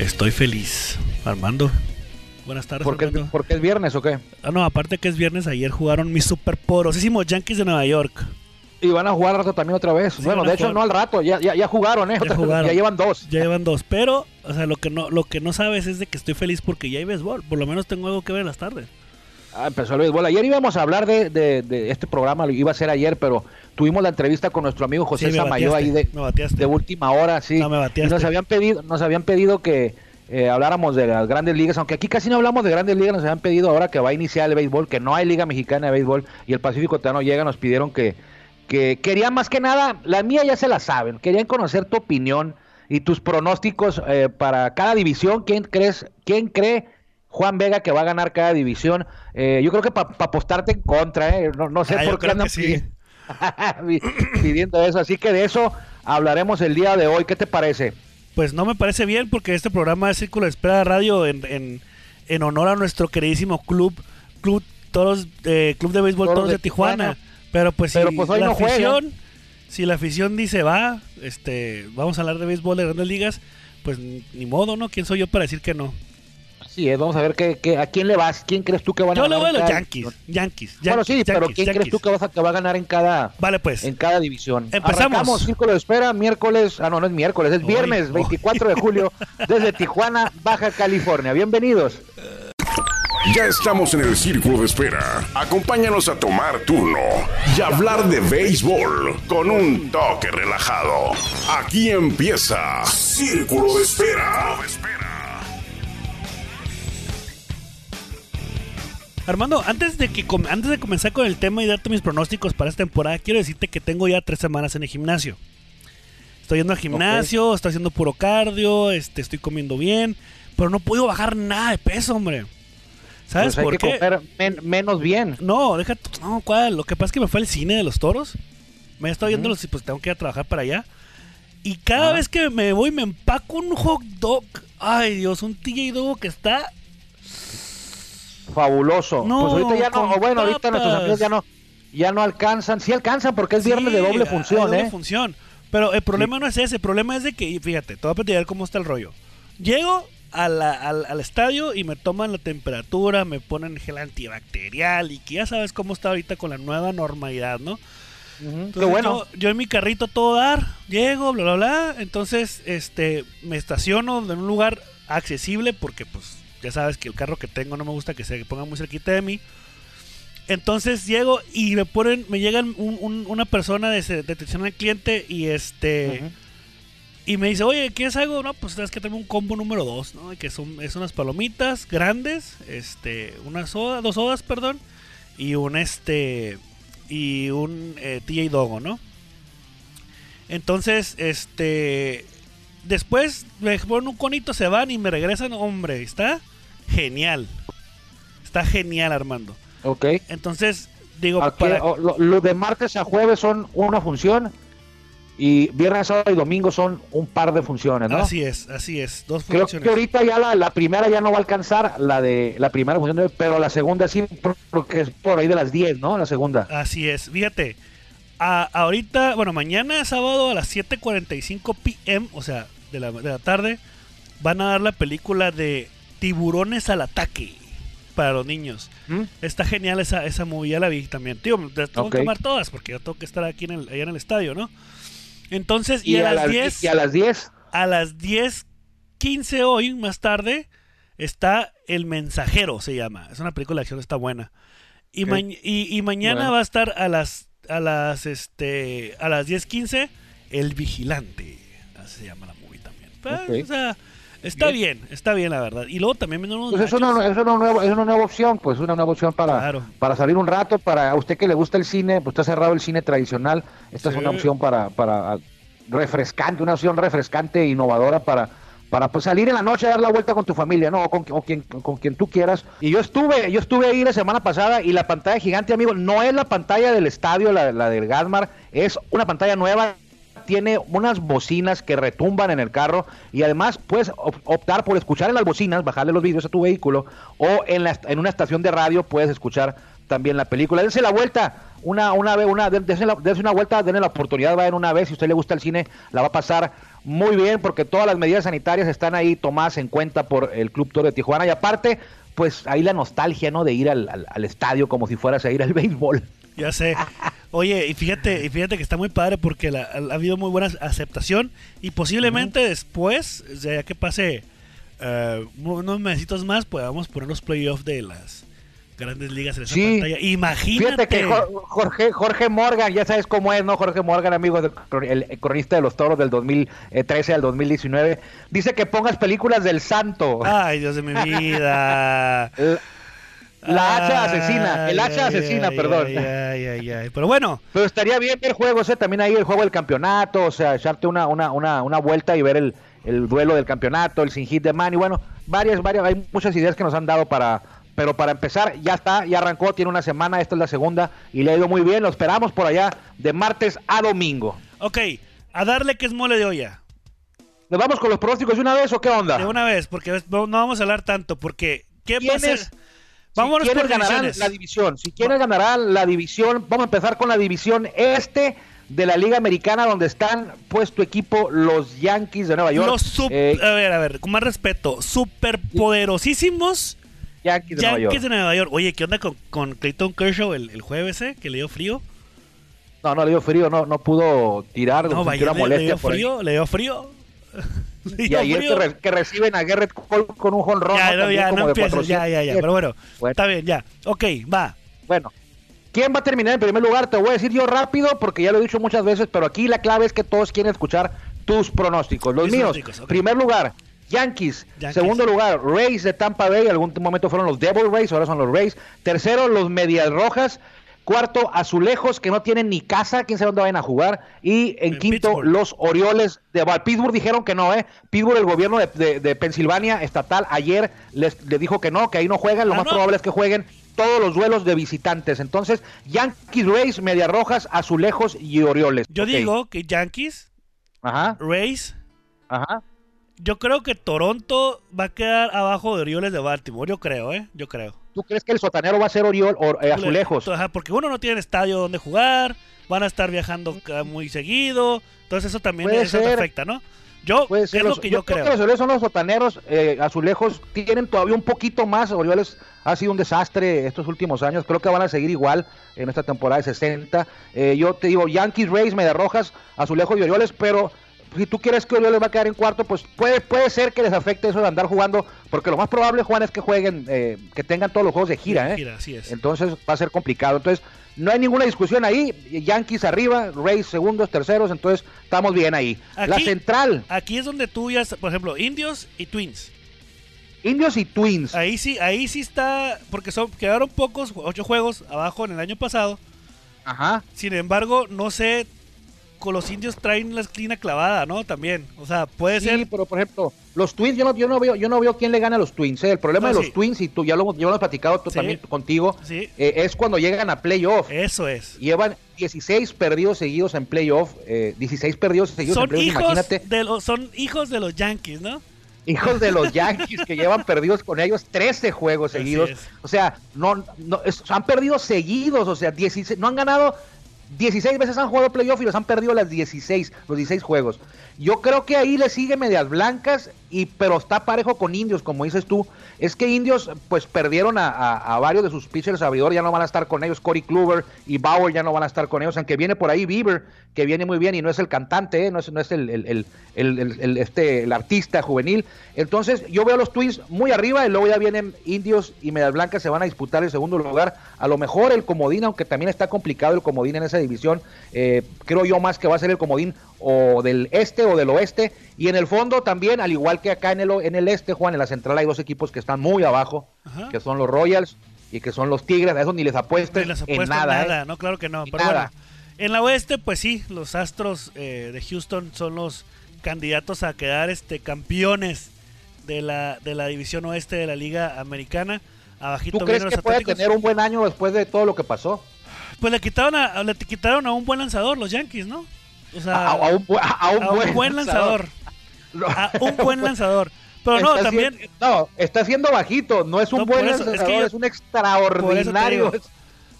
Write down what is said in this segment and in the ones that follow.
Estoy feliz. Armando. Buenas tardes. ¿Por qué, Armando. ¿Por qué es viernes o qué? Ah, no, aparte que es viernes, ayer jugaron mis superporosísimos Yankees de Nueva York. Y van a jugar al rato también otra vez. Sí, bueno, de hecho jugar. no al rato, ya, ya, ya jugaron, ¿eh? Ya jugaron. Ya llevan dos. Ya llevan dos. Pero, o sea, lo que no, lo que no sabes es de que estoy feliz porque ya hay béisbol. Por lo menos tengo algo que ver en las tardes. Ah, empezó el béisbol. Ayer íbamos a hablar de, de- de este programa, lo iba a ser ayer, pero tuvimos la entrevista con nuestro amigo José Sí, Samayo ahí de, última hora, sí. No, me y bateaste. nos habían pedido, nos habían pedido que eh, habláramos de las grandes ligas, aunque aquí casi no hablamos de grandes ligas, nos habían pedido ahora que va a iniciar el béisbol, que no hay liga mexicana de béisbol y el Pacífico Tano llega, nos pidieron que, que querían más que nada, la mía ya se la saben, querían conocer tu opinión y tus pronósticos eh, para cada división, quién crees, quién cree Juan Vega que va a ganar cada división. Eh, yo creo que para apostarte en contra, ¿eh? no, no sé Ah, por qué andan sí. pidiendo eso. Así que de eso hablaremos el día de hoy. ¿Qué te parece? Pues no me parece bien porque este programa es Círculo de Espera Radio en, en, en honor a nuestro queridísimo club, Club Toros, eh, Club de Béisbol Toros de de, Tijuana. Tijuana. Pero pues Pero si pues hoy la no afición, si la afición dice va, este, vamos a hablar de béisbol de grandes ligas, pues ni modo, ¿no? ¿Quién soy yo para decir que no? Sí, es, vamos a ver qué, qué- a quién le vas. ¿Quién crees tú que van a Yo le ganar? voy a los cada Yankees? Yankees, Bueno, sí, Yankees, pero Yankees, ¿quién crees tú que, vas a, que va a ganar en cada, Vale, pues. en cada división? Empezamos. Arrancamos Círculo de Espera, miércoles, ah, no, no es miércoles, es viernes, hoy. 24 de julio, desde Tijuana, Baja California. Bienvenidos. Ya estamos en el círculo de espera. Acompáñanos a tomar turno y hablar de béisbol con un toque relajado. Aquí empieza Círculo de Espera. Armando, antes de que antes de comenzar con el tema y darte mis pronósticos para esta temporada, quiero decirte que tengo ya tres semanas en el gimnasio. Estoy yendo al gimnasio, estoy haciendo puro cardio, este, estoy comiendo bien, pero no puedo bajar nada de peso, hombre. ¿Sabes Pues hay por que qué? comer men- menos bien. No, deja, no, ¿cuál? Lo que pasa es que me fue al cine de los toros. Me he estado yendo los y pues tengo que ir a trabajar para allá. Y cada Ah. vez que me voy me empaco un hot dog. Ay, Dios, un TJ Dog que está Fabuloso. No, pues ahorita ya no, o bueno, ahorita nuestros amigos ya no, ya no alcanzan. Sí alcanzan porque es viernes de doble función, doble ¿eh? función. Pero el problema no es ese, el problema es de que, fíjate, te voy a platicar cómo está el rollo. Llego a la- al, al estadio y me toman la temperatura, me ponen gel antibacterial y que ya sabes cómo está ahorita con la nueva normalidad, ¿no? Entonces, bueno. Yo, yo en mi carrito todo dar, llego, bla, bla, bla. Entonces, este, me estaciono en un lugar accesible porque, pues, ya sabes que el carro que tengo no me gusta que se ponga muy cerquita de mí. Entonces llego y me ponen, me llegan un- un- una persona de, de atención al cliente y este y me dice, oye, ¿quieres algo? No, pues sabes que tengo un combo número 2, ¿no? Que son es unas palomitas grandes, este, una soda, dos sodas, perdón, y un este y un eh, TJ Dogo, ¿no? Entonces, este después me ponen un conito, se van y me regresan, hombre, está genial. Está genial, Armando. Ok. Entonces, digo, Aquí, para o- lo, lo de martes a jueves son una función y viernes, sábado y domingo son un par de funciones, ¿no? Así es, así es, dos Creo funciones. que ahorita ya la, la primera ya no va a alcanzar la de la primera función, de- pero la segunda sí, por- porque es por ahí de las 10, ¿no? La segunda. Así es, fíjate. A- ahorita, bueno, mañana sábado a las 7:45 pm, o sea, de la, de la tarde, van a dar la película de Tiburones al ataque para los niños. ¿Mm? Está genial esa, esa movie, ya la vi también. Tío, te tengo que tomar todas porque yo tengo que estar aquí en el, allá en el estadio, ¿no? Entonces, y, Y, a, a las las 10, y a las 10 a las 10:15 hoy, más tarde, está El Mensajero, se llama. Es una película de acción, está buena. Y, ma- y, y mañana Bueno. va a estar a las a las este a las 10:15 El Vigilante. Así se llama la movie también. Pues. O sea, está bien. está bien la verdad. Y luego también unos Pues es una, es, una nueva, es una nueva opción, pues una nueva opción para, Claro. para salir un rato, para a usted que le gusta el cine, pues está cerrado el cine tradicional, esta Sí. es una opción para, para refrescante, una opción refrescante e innovadora para, para pues, salir en la noche a dar la vuelta con tu familia, ¿no? O con, quien, con quien tú quieras. Y yo estuve, yo estuve ahí la semana pasada y la pantalla gigante, amigo, no es la pantalla del estadio, la, la del Gasmar, es una pantalla nueva tiene unas bocinas que retumban en el carro y además puedes op- optar por escuchar en las bocinas, bajarle los vídeos a tu vehículo o en, la, en una estación de radio puedes escuchar también la película. Dense la vuelta, una, una vez, una, den- dense, la, una vuelta, denle la oportunidad, vayan una vez, si a usted le gusta el cine, la va a pasar muy bien porque todas las medidas sanitarias están ahí tomadas en cuenta por el Club Toro de Tijuana y aparte, pues ahí la nostalgia, ¿no? De ir al, al- al estadio como si fueras a ir al béisbol. Ya sé. Oye, y fíjate, y fíjate que está muy padre porque la- ha habido muy buena aceptación y posiblemente después, ya que pase eh, unos meses más, podamos poner los playoffs de las grandes ligas en esa Sí. pantalla. Imagínate. Fíjate que Jo- Jorge, Jorge Morgan, ya sabes cómo es, ¿no? Jorge Morgan, amigo del el, cronista de los toros del 2013 al 2019, dice que pongas películas del santo. Ay, Dios de mi vida. La, hacha asesina, el hacha Ay, asesina, ay, perdón. Ay. Pero bueno, Pero estaría bien ver juegos, ¿eh? también ahí el juego del campeonato, o sea, echarte una, una, una, una vuelta y ver el, el duelo del campeonato, el sin hit de man, y bueno, varias, varias, hay muchas ideas que nos han dado para, pero para empezar, ya está, ya arrancó, tiene una semana, esta es la segunda, y le ha ido muy bien, lo esperamos por allá de martes a domingo. ok, a darle que es mole de olla. ¿Nos vamos con los pronósticos de una vez o qué onda? De una vez, porque no vamos a hablar tanto, porque ¿qué va a ¿Quiénes- ser? Vámonos si por ganarán la división. Si quiénes ganarán la división, vamos a empezar con la división este de la Liga Americana, donde están pues tu equipo, los Yankees de Nueva York. Los Eh, a ver, a ver, con más respeto, superpoderosísimos Yankees de Nueva York. De Nueva York. Oye, ¿qué onda con, con Clayton Kershaw el, el jueves, eh? Que le dio frío. No, no le dio frío, no, no pudo tirar, No, vaya, una le, dio por ahí. frío, le dio frío. Le Y ayer frío. que, re- que reciben a Garrett Cole con un jonrón. Ya, ¿no? ya, no empieces, ya, 400. ya, ya. Pero bueno, Bueno. está bien, ya. Ok, va. Bueno, ¿quién va a terminar en primer lugar? Te voy a decir yo rápido porque ya lo he dicho muchas veces, pero aquí la clave es que todos quieren escuchar tus pronósticos. Los Mis míos, pronósticos, ok. primer lugar, Yankees. Yankees. Segundo lugar, Rays de Tampa Bay. Algún momento fueron los Devil Rays, ahora son los Rays. Tercero, los Medias Rojas. Cuarto, Azulejos, que no tienen ni casa, quién sabe dónde vayan a jugar. Y en, En quinto, Pittsburgh. los Orioles de Pittsburgh dijeron que no, ¿eh? Pittsburgh, el gobierno de, de- de Pensilvania estatal, ayer les, les dijo que no, que ahí no juegan. Lo Ah, más ¿no? probable es que jueguen todos los duelos de visitantes. Entonces, Yankees, Rays, Medias Rojas, Azulejos y Orioles. Yo digo que Yankees, Ajá, Rays, ajá. Yo creo que Toronto va a quedar abajo de Orioles de Baltimore. Yo creo, ¿eh? Yo creo. ¿Tú crees que el sotanero va a ser Oriol o eh, Azulejos? Ajá, porque uno no tiene estadio donde jugar, van a estar viajando muy seguido, entonces eso también eso te afecta, ¿no? Yo, es lo que yo, creo creo. que los Orioles son los sotaneros, eh, Azulejos tienen todavía un poquito más. Orioles ha sido un desastre estos últimos años. Creo que van a seguir igual en esta temporada de 60. Eh, yo te digo, Yankees, Rays, Medias Rojas, Azulejos y Orioles, pero si tú quieres que Orioles va a quedar en cuarto, pues puede, puede ser que les afecte eso de andar jugando, porque lo más probable, Juan, es que jueguen, eh, que tengan todos los juegos de gira, ¿eh? Gira, así es. Entonces va a ser complicado. Entonces, no hay ninguna discusión ahí. Yankees arriba, Rays segundos, terceros, entonces estamos bien ahí. la central, Aquí es donde tú ya, por ejemplo, Indios y Twins. Indios y Twins. Ahí sí, ahí sí está, porque son quedaron pocos, ocho juegos abajo en el año pasado. Ajá. Sin embargo, no sé, con los indios traen la esquina clavada, ¿no? También, o sea, puede Sí, ser. pero por ejemplo, los Twins, yo no, yo no veo, yo no veo quién le gana a los Twins. ¿eh? El problema No, de los sí. Twins, y tú ya lo, ya lo hemos platicado tú Sí. también contigo, Sí. eh, es cuando llegan a playoff. Eso es. Llevan 16 perdidos seguidos en playoff, eh, 16 perdidos seguidos en playoff, hijos, imagínate. de los, son hijos de los Yankees, ¿no? hijos de los Yankees que llevan perdidos con ellos 13 juegos seguidos. O sea, no, no es- han perdido seguidos, o sea, 16, no han ganado 16 veces han jugado playoff y los han perdido las 16, los 16 juegos. Yo creo que ahí le sigue medias blancas y pero está parejo con Indios, como dices tú. Es que Indios pues perdieron a, varios de sus pitchers abridores, ya no van a estar con ellos. Corey Kluber y Bauer ya no van a estar con ellos, aunque viene por ahí Bieber, que viene muy bien y no es el cantante, ¿eh? no es, no es el- el- el- este, el artista juvenil. Entonces yo veo a los Twins muy arriba y luego ya vienen Indios y Medias Blancas se van a disputar el segundo lugar. A lo mejor el comodín, aunque también está complicado el comodín en esa división, eh, creo yo más que va a ser el comodín o del este o del oeste. Y en el fondo también, al igual que acá en el, en el este, Juan, en la central hay dos equipos que están muy abajo, Ajá. que son los Royals y que son los Tigres. A esos ni les les en nada. nada, ¿eh? no, claro que no. Pero nada. bueno, en la oeste, pues sí, los Astros eh, de Houston son los candidatos a quedar este campeones de la, de la división oeste de la Liga Americana. Abajito ¿Tú crees que puede tener un buen año después de todo lo que pasó? Pues le quitaron a, le quitaron a un buen lanzador, los Yankees, ¿no? O sea, a, a un, a un a un buen, buen lanzador. No. A un buen lanzador. Pero no, Está también. siendo- no, está siendo bajito, no es un No, buen eso, es que lanzador, yo- es un por eso te extraordinario. digo.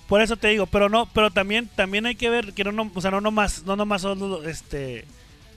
Por eso te digo, pero no, pero también, también hay que ver que no, no o sea, no nomás, no nomás son los, este,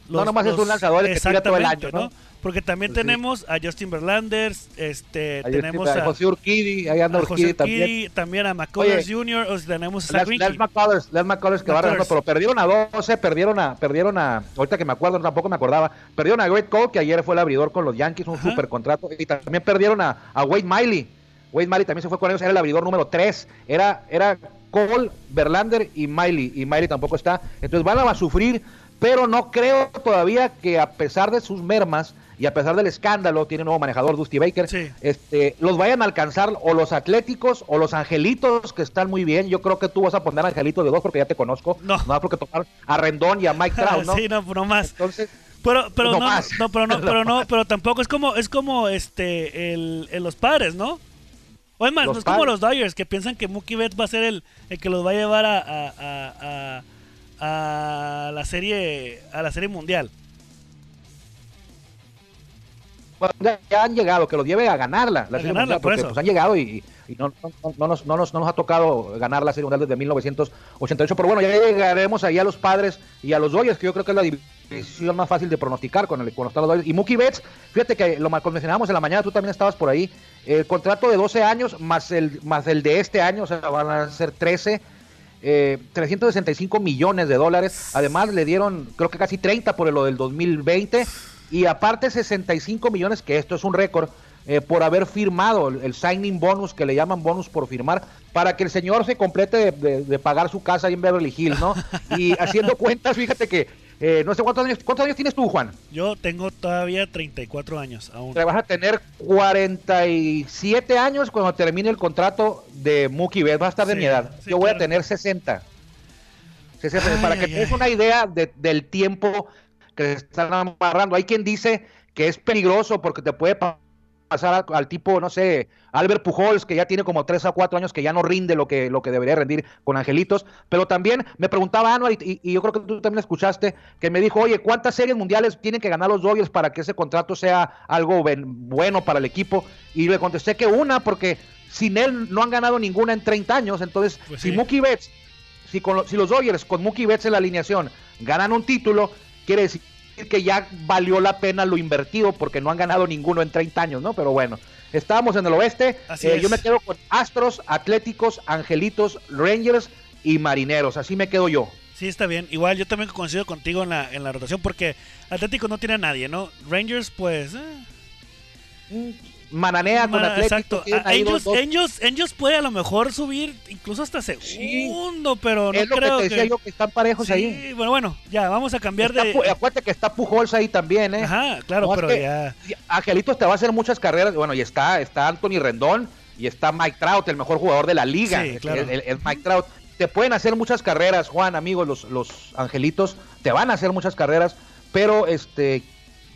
no nomás es un lanzador que tira todo el año, ¿no? Porque también Pues sí. tenemos a Justin Verlander, este, tenemos a, José Urquidi, ahí anda a José Urquidi también. También a McCullers Jr., o sea, tenemos a Les. Les McCullers, Les McCullers que va regresando, pero perdieron a 12, perdieron a, perdieron a, ahorita que me acuerdo, tampoco me acordaba, perdieron a Great Cole, que ayer fue el abridor con los Yankees, un Ajá. super contrato, y también perdieron a, a Wade Miley. Wade Miley también se fue con ellos, era el abridor número 3, era, era Cole, Verlander y Miley, y Miley tampoco está, entonces van a sufrir, pero no creo todavía que a pesar de sus mermas, y a pesar del escándalo, tiene un nuevo manejador, Dusty Baker, Sí. este, los vayan a alcanzar o los atléticos o los angelitos que están muy bien. Yo creo que tú vas a poner angelitos de dos porque ya te conozco. No. No, porque tocar a Rendón y a Mike Trout, ¿no? sí, no, no más. Entonces, Pero, pero No no, más. no, pero no, pero no, pero tampoco es como, es como este, el, el- los padres, ¿no? O es más, Los no es como los Dodgers que piensan que Mookie Betts va a ser el, el que los va a llevar a, a, a, a- a la serie, a la serie mundial. Ya, han llegado, que los lleve a ganarla. La A Serie ganarla, Mundial, por porque pues, han llegado y, y no, no- no nos, no, nos, no nos ha tocado ganar la Serie Mundial desde 1988. Pero bueno, ya llegaremos ahí a los padres y a los Dodgers, que yo creo que es la división más fácil de pronosticar con, el, con los Dodgers. Y Mookie Betts, fíjate que lo mencionábamos en la mañana, tú también estabas por ahí. El contrato de 12 años más el, más el de este año, o sea, van a ser 13. eh, 365 millones de dólares. Además, le dieron, creo que casi 30 por lo del 2020. Y aparte, 65 millones, que esto es un récord, eh, por haber firmado el, el signing bonus, que le llaman bonus por firmar, para que el señor se complete de, de- de pagar su casa ahí en Beverly Hills, ¿no? Y haciendo cuentas, fíjate que, eh, no sé cuántos años, ¿cuántos años tienes tú, Juan? Yo tengo todavía 34 años aún. Te vas a tener 47 años cuando termine el contrato de Mookie Betts. Va a estar de Sí, mi edad. sí, Yo voy a claro. tener 60. 60, Ay, para que ay, te des ay. una idea de- del tiempo que se están amarrando. Hay quien dice que es peligroso porque te puede pa- pasar al, al tipo, no sé, Albert Pujols, que ya tiene como 3 a 4 años que ya no rinde lo que, lo que debería rendir con Angelitos. Pero también me preguntaba Anuar, y, yo creo que tú también escuchaste, que me dijo, oye, ¿cuántas series mundiales tienen que ganar los Dodgers para que ese contrato sea algo ben- bueno para el equipo? Y le contesté que una, porque sin él no han ganado ninguna en 30 años. Entonces, Pues si sí. Mookie Betts, si, con si los Dodgers con Mookie Betts en la alineación ganan un título, quiere decir que ya valió la pena lo invertido porque no han ganado ninguno en 30 años, ¿no? Pero bueno, estábamos en el oeste. Así Eh, es. Yo me quedo con Astros, Atléticos, Angelitos, Rangers y Marineros. Así me quedo yo. Sí, está bien. Igual yo también coincido contigo en la, en la rotación porque Atlético no tiene a nadie, ¿no? Rangers, pues... eh. Mananea con Atlético. Exacto. Angels, dos- dos- Angels- Angels puede a lo mejor subir incluso hasta segundo, pero no es lo que creo te decía que... yo que están parejos Sí, ahí. bueno, bueno, ya, vamos a cambiar Está de... Acuérdate que está Pujols ahí también, ¿eh? Ajá, claro, No, es pero que- ya... Angelitos te va a hacer muchas carreras. Bueno, y está, está Anthony Rendón y está Mike Trout, el mejor jugador de la liga. Sí, claro. El- el- el Mike Trout. Te pueden hacer muchas carreras, Juan, amigos, los, los Angelitos. Te van a hacer muchas carreras, pero este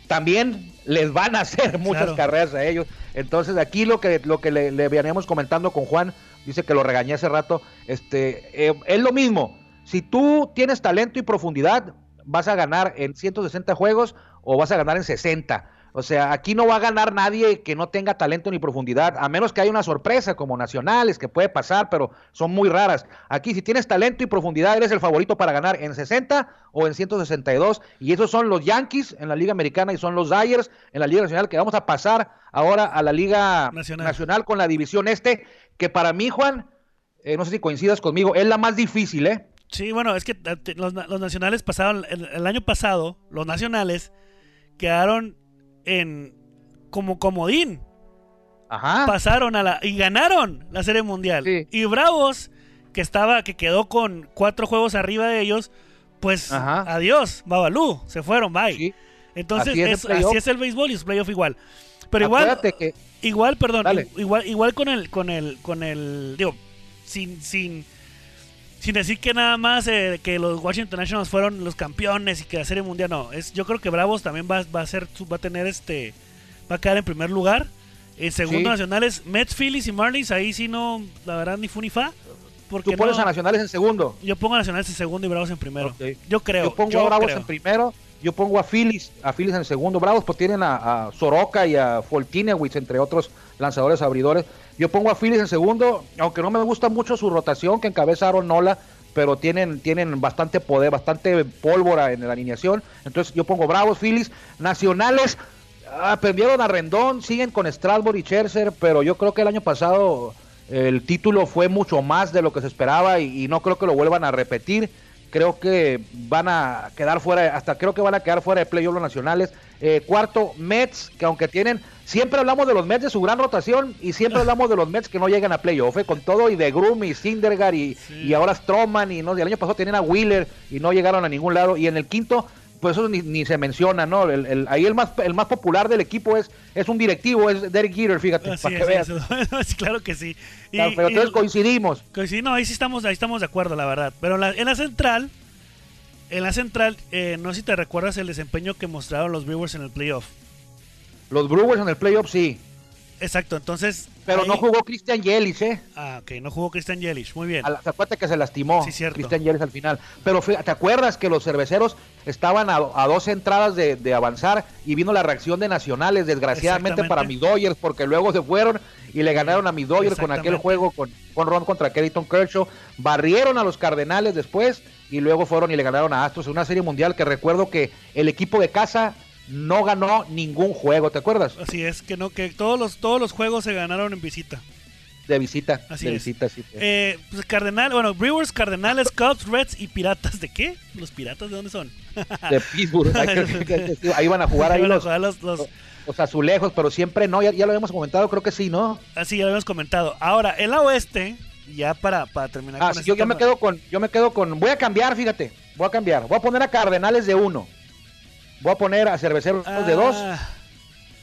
también les van a hacer muchas Claro. carreras a ellos. Entonces, aquí lo que, lo que le, le veníamos comentando con Juan, dice que lo regañé hace rato, este, eh, es lo mismo. Si tú tienes talento y profundidad, vas a ganar en 160 juegos o vas a ganar en 60. O sea, aquí no va a ganar nadie que no tenga talento ni profundidad, a menos que haya una sorpresa como nacionales, que puede pasar, pero son muy raras. Aquí si tienes talento y profundidad, eres el favorito para ganar en 60 o en 162. Y esos son los Yankees en la Liga Americana y son los Dyers en la Liga Nacional, que vamos a pasar ahora a la Liga Nacional. Nacional, con la división este, que para mí, Juan, eh, no sé si coincidas conmigo, es la más difícil, ¿eh? Sí, bueno, es que eh, los, na- los nacionales pasaron, el, el año pasado, los nacionales quedaron en como comodín. Ajá. Pasaron a la y ganaron la Serie Mundial. Sí. Y Bravos, que estaba, que quedó con cuatro juegos arriba de ellos, pues Ajá. adiós, Babalú, se fueron, bye. Sí. Entonces, Así es el es- playoff. así es el béisbol y es playoff igual. Pero igual, que igual, perdón, Dale. igual, igual con el, con el, con el, digo, sin, sin, sin decir que nada más eh, que los Washington Nationals fueron los campeones y que la Serie Mundial no, es, yo creo que Bravos también va, va a ser, va a tener este, va a quedar en primer lugar. En segundo Sí. nacionales, Mets, Phillies y Marlins, ahí sí no, la verdad ni fu ni fa. Porque tú pones no- a Nacionales en segundo. yo pongo a Nacionales en segundo y Bravos en primero. Yo creo. Yo pongo yo a Bravos creo. en primero, yo pongo a Phillies, a Phillies en segundo. Bravos pues tienen a, a Soroka y a Foltinewicz, entre otros lanzadores abridores. Yo pongo a Phillies en segundo, aunque no me gusta mucho su rotación que encabeza Aaron Nola, pero tienen, tienen bastante poder, bastante pólvora en la alineación. Entonces yo pongo Bravos, Phillies, Nacionales. Ah, perdieron a Rendón, siguen con Strasbourg y Scherzer, pero yo creo que el año pasado el título fue mucho más de lo que se esperaba y no creo que lo vuelvan a repetir creo que van a quedar fuera, hasta creo que van a quedar fuera de playoffs los nacionales. Eh, cuarto, Mets, que aunque tienen, siempre hablamos de los Mets de su gran rotación y siempre hablamos de los Mets que no llegan a playoff, eh, con todo y de Groom y Sindergaard y, y ahora Stroman y no, el año pasado tenían a Wheeler y no llegaron a ningún lado y en el quinto pues eso ni, ni se menciona, ¿no? El, el, ahí el más el más popular del equipo es es un directivo, es Derek Jeter, fíjate, Así para es, que veas. eso. claro que sí. Y- Claro, pero y- entonces coincidimos. coincidí- no, ahí sí estamos, ahí estamos de acuerdo, la verdad. Pero en la, en la central, en la central, eh, no sé si te recuerdas el desempeño que mostraron los Brewers en el playoff. Los Brewers en el playoff sí, Exacto, entonces. pero ahí- no jugó Christian Yelich, ¿eh? Ah, ok, no jugó Christian Yelich. Muy bien. A la- ¿Se acuerda que se lastimó Sí, cierto. Christian Yelich al final? Pero ¿te acuerdas que los cerveceros estaban a, a dos entradas de, de avanzar y vino la reacción de Nacionales, desgraciadamente para mis Dodgers, porque luego se fueron y le ganaron a mis Dodgers con aquel juego con, con Ron contra Kerriton Kershaw, barrieron a los Cardenales después y luego fueron y le ganaron a Astros en una serie mundial que recuerdo que el equipo de casa no ganó ningún juego, ¿te acuerdas? Así es, que no, que todos los, todos los juegos se ganaron en visita. De visita, Así de es. visita, sí. Eh, pues Cardenal, bueno, Brewers, Cardenales, Cubs, Reds y Piratas. ¿De qué? ¿Los Piratas de dónde son? de Pittsburgh. Ahí van a jugar ahí Iban a los, jugar los- los- los azulejos, pero siempre no, ya, ya lo habíamos comentado, creo que sí, ¿no? Así ya lo habíamos comentado. Ahora, en la oeste, ya para, para terminar Ah, con sí, este yo, yo me quedo con, yo me quedo con, voy a cambiar, fíjate, voy a cambiar, voy a poner a Cardenales de uno, voy a poner a Cerveceros de dos, Ah,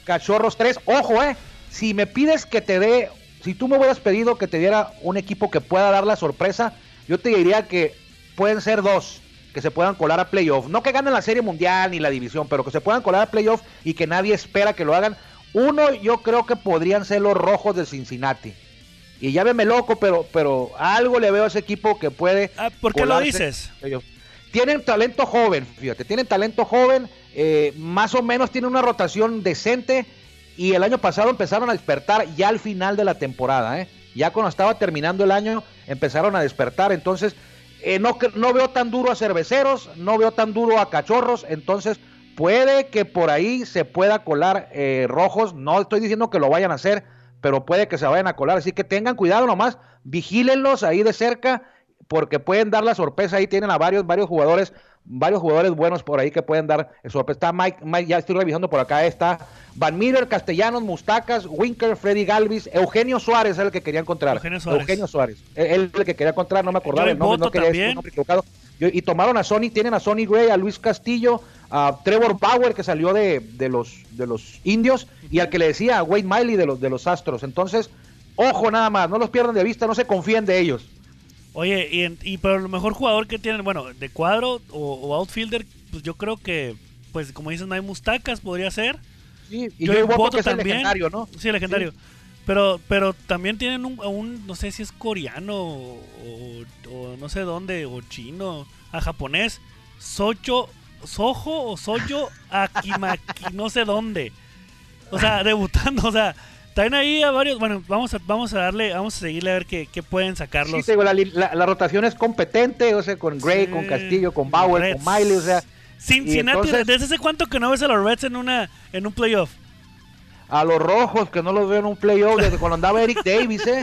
Cachorros tres, ojo, eh, si me pides que te dé, si tú me hubieras pedido que te diera un equipo que pueda dar la sorpresa, yo te diría que pueden ser dos que se puedan colar a playoff, no que ganen la serie mundial ni la división, pero que se puedan colar a playoff y que nadie espera que lo hagan. Uno, yo creo que podrían ser los rojos de Cincinnati. Y ya veme loco, pero, pero algo le veo a ese equipo que puede. ah, ¿Por qué lo dices? Tienen talento joven, fíjate, tienen talento joven, eh, más o menos tienen una rotación decente y el año pasado empezaron a despertar ya al final de la temporada, ¿eh? ya cuando estaba terminando el año empezaron a despertar, entonces eh, no, no veo tan duro a cerveceros, no veo tan duro a cachorros, entonces puede que por ahí se pueda colar eh, rojos, no estoy diciendo que lo vayan a hacer, pero puede que se vayan a colar, así que tengan cuidado nomás, vigílenlos ahí de cerca porque pueden dar la sorpresa. Ahí tienen a varios, varios jugadores, varios jugadores buenos por ahí que pueden dar sorpresa. Está Mike, Mike, ya estoy revisando por acá, está Van Miller, Castellanos, Mustacas, Winker, Freddy Galvis, Eugenio Suárez es el que quería encontrar. Eugenio Suárez. Eugenio Suárez. Él el que quería encontrar, no me acordaba el nombre, no quería decir nombre equivocado. Yo- Y tomaron a Sony, tienen a Sony Gray, a Luis Castillo, a Trevor Bauer que salió de, de los de los indios y al que le decía a Wade Miley de los de los Astros. Entonces, ojo nada más, no los pierdan de vista, no se confíen de ellos. Oye, y, en- y pero el mejor jugador que tienen, bueno, de cuadro o, o outfielder, pues yo creo que, pues como dices, no hay mustacas, podría ser. Sí, y yo voto Votto que es el también. legendario, ¿no? Sí, legendario. Pero, pero también tienen un, un, no sé si es coreano o, o no sé dónde, o chino, a japonés, Socho, Sojo o Soyo Akimaki, no sé dónde. O sea, debutando, o sea, traen ahí a varios, bueno, vamos a, vamos a darle, vamos a seguirle a ver qué, qué pueden Sí, sacarlos. te digo, la, li- la- la rotación es competente, o sea, con Gray, Sí, con Castillo, con Bauer, Reds. con Miley, o sea, Cincinnati, entonces- ¿desde hace cuánto que no ves a los Reds en una en un playoff? a los rojos que no los veo en un playoff desde cuando andaba Eric Davis, ¿eh?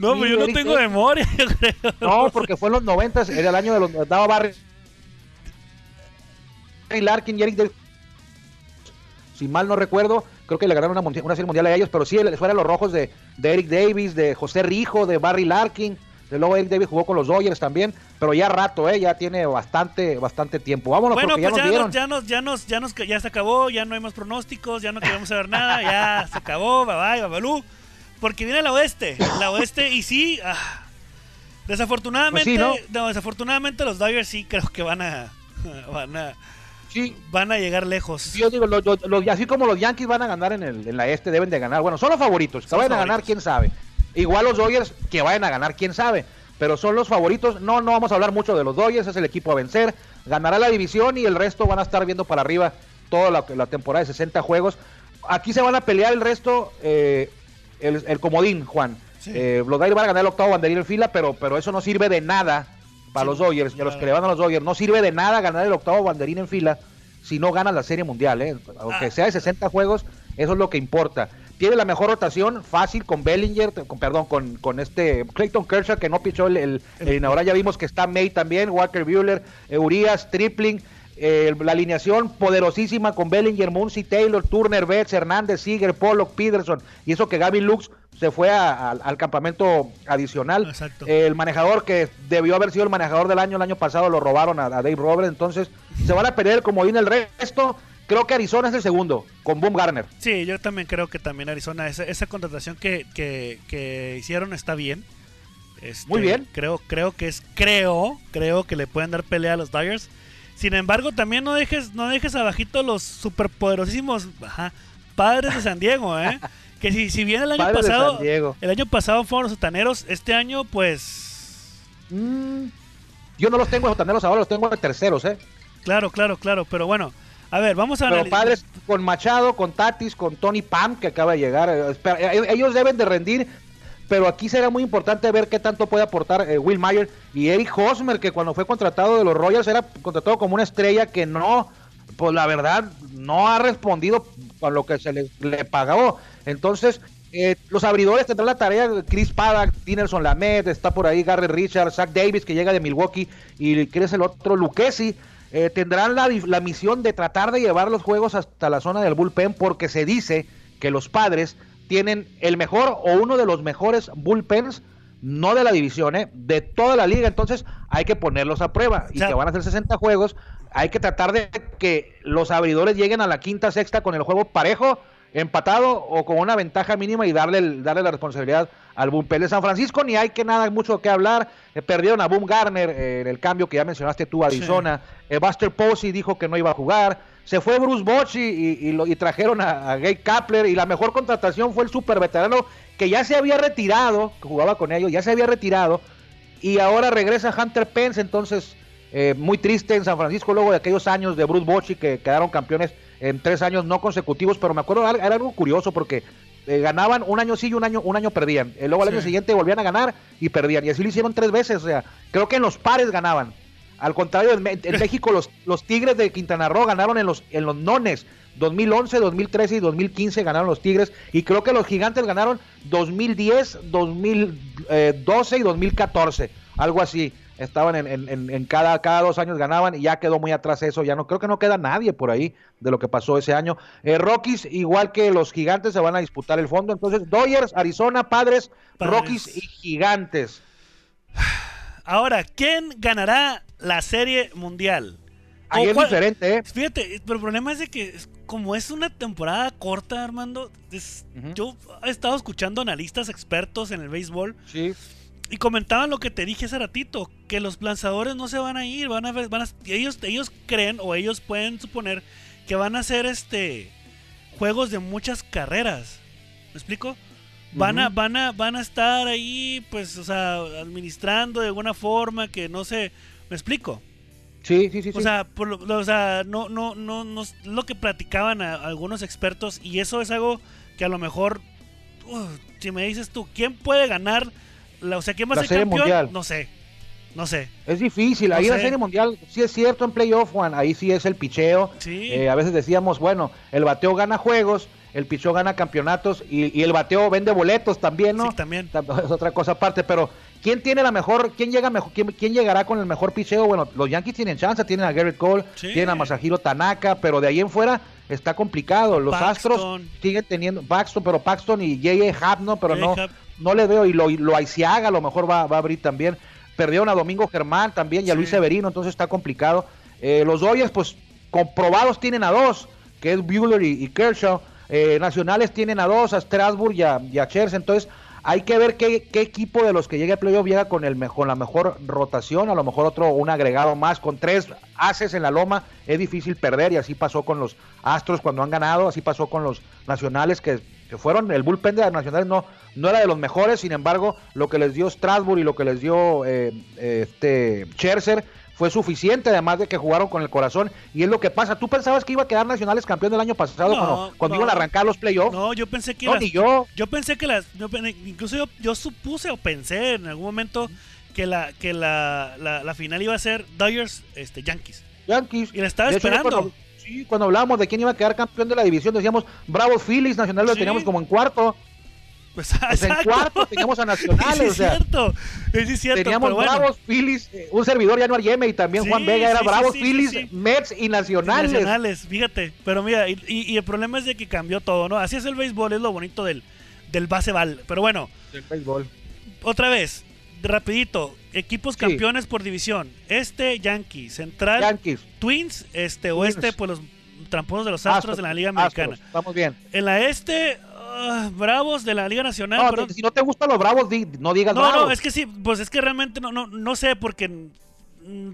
No, Sí, pues yo no Eric tengo Davis. memoria, yo creo. No, porque fue en los noventas, era el año de los daba Barry Larkin y Eric Davis. Si mal no recuerdo, creo que le ganaron una, una serie mundial a ellos, pero sí, fueron los rojos de, de Eric Davis, de José Rijo, de Barry Larkin. De luego Eric Davis jugó con los Dodgers también, pero ya rato, ¿eh? ya tiene bastante, bastante tiempo. Vámonos, Bueno, porque pues ya nos, ya nos, ya nos, ya nos, ya se acabó, ya no hay más pronósticos, ya no queremos saber nada, ya se acabó, bye bye, babalú. Porque viene la oeste, la oeste, y sí, ah, desafortunadamente, Pues sí, no, desafortunadamente los Dodgers sí creo que van a, van a, Sí, van a llegar lejos. Yo digo, los- los- los- así como los Yankees van a ganar en, el, en la este, deben de ganar. Bueno, son los favoritos. Que Son vayan a ganar, quién sabe. Igual los Dodgers, que vayan a ganar, quién sabe. Pero son los favoritos. No, no vamos a hablar mucho de los Dodgers, es el equipo a vencer. Ganará la división y el resto van a estar viendo para arriba toda la, la temporada de 60 juegos. Aquí se van a pelear el resto, eh, el, el comodín, Juan. Sí. Eh, los Dodgers van a ganar el octavo banderín en fila, pero, pero eso no sirve de nada para los Dodgers y a los que le van a los Dodgers. No sirve de nada ganar el octavo banderín en fila si no ganas la Serie Mundial, ¿eh? aunque ah. sea de 60 juegos, eso es lo que importa. Tiene la mejor rotación, fácil con Bellinger, con, perdón, con, con este Clayton Kershaw que no pichó el, el, ahora ya vimos que está May también, Walker Bueller, Urias, Tripling, eh, la alineación poderosísima con Bellinger, Muncy, Taylor, Turner, Betts, Hernández, Seager, Pollock, Peterson, y eso que Gaby Lux se fue al campamento adicional. el manejador que debió haber sido el manejador del año, el año pasado lo robaron a, Dave Roberts, entonces se van a perder como viene el resto. Creo que Arizona es el segundo, con Boom Garner. Sí, yo también creo que también Arizona, esa, esa contratación que, que, hicieron está bien. Este, Muy bien. Creo, creo que es, creo, creo que le pueden dar pelea a los Dyers. Sin embargo, también no dejes, no dejes abajito los superpoderosísimos padres de San Diego, ¿eh? Que si, si bien el año pasado. El año pasado fueron los sotaneros, este año, pues. Mm, yo no los tengo en sotaneros ahora, los tengo en terceros, ¿eh? Claro, claro, claro. Pero bueno, a ver, vamos a Pero padres con Machado, con Tatis, con Tony Pam, que acaba de llegar. Eh, eh, ellos deben de rendir. Pero aquí será muy importante ver qué tanto puede aportar eh, Will Mayer y Eric Hosmer, que cuando fue contratado de los Royals era contratado como una estrella que no, pues la verdad, no ha respondido a lo que se le, le pagó. Entonces, eh, los abridores tendrán la tarea, Chris Paddock, Dinelson Lamed, está por ahí Gary Richards, Zach Davis que llega de Milwaukee y ¿quién es el otro? Lucchesi. Eh, tendrán la, la, misión de tratar de llevar los juegos hasta la zona del bullpen porque se dice que los padres tienen el mejor o uno de los mejores bullpens, no de la división, ¿eh? de toda la liga. Entonces hay que ponerlos a prueba y que van a hacer 60 juegos. Hay que tratar de que los abridores lleguen a la quinta, sexta con el juego parejo empatado o con una ventaja mínima y darle, darle la responsabilidad al Boom de San Francisco. Ni hay que nada mucho que hablar. Eh, perdieron a Boom Garner eh, en el cambio que ya mencionaste tú, Arizona. Sí. Eh, Buster Posey dijo que no iba a jugar. Se fue Bruce Bochy y, y, trajeron a, Gay Kapler. Y la mejor contratación fue el super veterano que ya se había retirado, que jugaba con ellos, ya se había retirado. Y ahora regresa Hunter Pence. Entonces, muy triste en San Francisco luego de aquellos años de Bruce Bochy que quedaron campeones en tres años no consecutivos, pero me acuerdo, era algo curioso porque eh, ganaban un año sí y un año, un año perdían. Eh, luego al año siguiente volvían a ganar y perdían. Y así lo hicieron tres veces. O sea, creo que en los pares ganaban. Al contrario, en, México los, los Tigres de Quintana Roo ganaron en los, en los nones. 2011, 2013 y 2015 ganaron los Tigres. Y creo que los Gigantes ganaron 2010, 2012 y 2014. Algo así estaban en, cada, cada dos años ganaban y ya quedó muy atrás eso, ya no creo que no queda nadie por ahí de lo que pasó ese año. Eh, Rockies, igual que los gigantes, se van a disputar el fondo, entonces Dodgers, Arizona, Padres, Rockies y Gigantes. Ahora, ¿quién ganará la serie mundial? Ahí es diferente, ¿eh? Fíjate, pero el problema es de que como es una temporada corta, Armando, yo he estado escuchando analistas expertos en el béisbol. Sí y comentaban lo que te dije hace ratito, que los lanzadores no se van a ir, van a ver, van a, ellos, ellos creen o ellos pueden suponer que van a hacer este juegos de muchas carreras. ¿Me explico? Van a, van a, van a estar ahí, pues, o sea, administrando de alguna forma que no sé. ¿Me explico? Sí, sí, sí. O sea, por lo, o sea, no, no, no, no, lo que platicaban algunos expertos y eso es algo que a lo mejor, uh, si me dices tú, ¿quién puede ganar la, o sea, ¿quién va a ser campeón? Mundial. No sé. No sé. Es difícil. ahí en la Serie Mundial sí es cierto en playoff, Juan. Ahí sí es el picheo. Sí. Eh, a veces decíamos, bueno, el bateo gana juegos, el picheo gana campeonatos y, el bateo vende boletos también, ¿no? Sí, también. Es otra cosa aparte. Pero, ¿quién tiene la mejor, quién llega mejor, quién, llegará con el mejor picheo? Bueno, los Yankees tienen chance, tienen a Garrett Cole, tienen a Masahiro Tanaka, pero de ahí en fuera está complicado. Los Astros siguen teniendo Paxton, pero Paxton y J.A. Happ, ¿no? Pero no, no le veo y lo, lo a lo mejor va, va, a abrir también. Perdieron a Domingo Germán también y a Luis Severino, entonces está complicado. Eh, los Dodgers, pues comprobados tienen a dos, que es Bueller y, Kershaw. Eh, nacionales tienen a dos, a Strasburg y a, y Entonces hay que ver qué, equipo de los que llegue a playoff llega con, el la mejor rotación. A lo mejor otro, un agregado más. Con tres haces en la loma es difícil perder y así pasó con los Astros cuando han ganado. Así pasó con los nacionales que que fueron, el bullpen de nacionales no, no era de los mejores, sin embargo, lo que les dio Strasbourg y lo que les dio eh, este Scherzer fue suficiente, además de que jugaron con el corazón, y es lo que pasa. ¿Tú pensabas que iba a quedar Nacionales campeón del año pasado cuando, iban a arrancar los playoffs? No, yo pensé que no, yo. yo pensé que las, incluso yo, supuse o pensé en algún momento que la que la, la, la final iba a ser Dodgers este, Yankees. Yankees. Y la estaba De hecho, esperando. Cuando, sí, cuando hablábamos de quién iba a quedar campeón de la división, decíamos Bravos Phillies, Nacional lo Sí. teníamos como en cuarto. Pues, Pues en cuarto teníamos a Nacionales, Sí, o es sea, cierto. Sí, es cierto. teníamos bueno. Bravos Phillies, eh, un servidor Januar Yeme y también Sí, Juan Vega era Bravos Phillies. Mets y Nacionales. Nacionales, fíjate. Pero mira, y, el problema es de que cambió todo, ¿no? Así es el béisbol, es lo bonito del, del baseball. Pero bueno, Del béisbol. otra vez, rapidito. Equipos campeones por división. Este, Yankee. Central, Yankees. Twins. Este, Twins. oeste, pues los tramposos de los Astros de la Liga Americana. Astros, Estamos bien. En la este, ah, Bravos de la Liga Nacional. No, perdón. si no te gustan los Bravos, di- no digas No, Bravos. no, es que sí, pues es que realmente no, no, no sé, porque mm,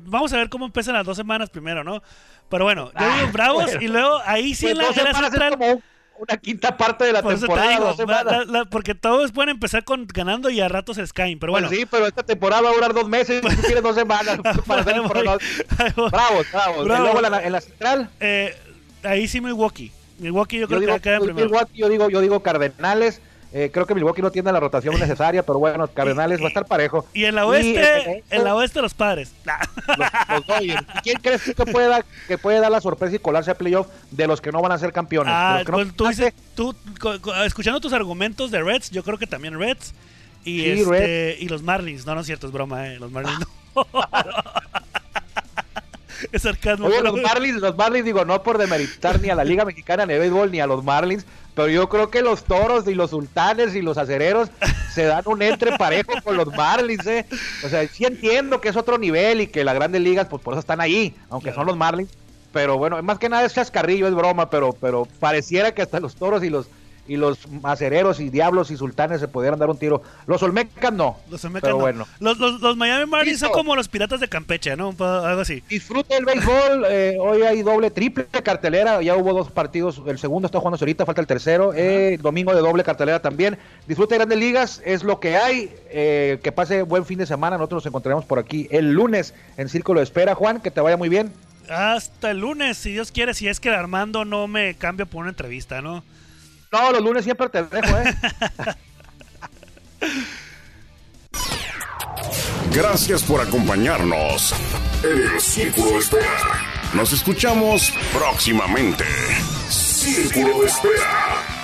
vamos a ver cómo empiezan las dos semanas primero, ¿no? Pero bueno, yo Ah, digo Bravos bueno. y luego ahí sí Pues en la, en la central. como un- una quinta parte de la Por eso te temporada. digo, dos semanas. la- la- porque todos pueden empezar con ganando y a ratos se caen, pero bueno. Pues sí, pero esta temporada va a durar dos meses y tú tienes dos semanas para hacer el. Bravos, bravos. Bravo. Y luego en la, en la central, Eh, ahí sí Milwaukee. Milwaukee yo yo creo digo, que queda en yo. Milwaukee, yo digo, yo digo Cardenales. Eh, creo que Milwaukee no tiene la rotación necesaria, pero bueno, Cardenales Y- va a estar parejo. Y en la Y oeste, en la oeste los padres. Nah. los, los Dodgers. ¿Y ¿Quién crees que puede, dar, que puede dar la sorpresa y colarse a playoff de los que no van a ser campeones? Ah, no- pues tú dices, tú, co- co- escuchando tus argumentos de Reds, yo creo que también Reds. Y, Sí, este, y los Marlins. No, no es cierto, es broma, eh. Los Marlins no. es sarcasmo. Oye, los Marlins, los Marlins, digo, no por demeritar ni a la Liga Mexicana de Béisbol ni a los Marlins, pero yo creo que los toros y los sultanes y los acereros se dan un entre parejo con los Marlins, ¿eh? O sea, sí entiendo que es otro nivel y que las grandes ligas, pues por eso están ahí, aunque son los Marlins. Pero bueno, más que nada es chascarrillo, es broma, pero, pero pareciera que hasta los toros y los y los acereros y diablos y sultanes se pudieran dar un tiro. Los Olmecas no. Los Olmecas pero no. bueno. Los, los- los Miami Marlins son como los piratas de Campeche, ¿no? Algo así. Disfrute el béisbol. eh, hoy hay doble, triple cartelera. Ya hubo dos partidos. El segundo está jugando ahorita, falta el tercero. Eh, domingo de doble cartelera también. Disfrute de grandes ligas, es lo que hay. eh, que pase buen fin de semana. Nosotros nos encontraremos por aquí el lunes en Círculo de Espera. Juan, que te vaya muy bien. Hasta el lunes, si Dios quiere, si es que Armando no me cambia por una entrevista, ¿no? No, los lunes siempre te dejo, ¿eh? Gracias por acompañarnos en el Círculo de Espera. Nos escuchamos próximamente. Círculo de Espera.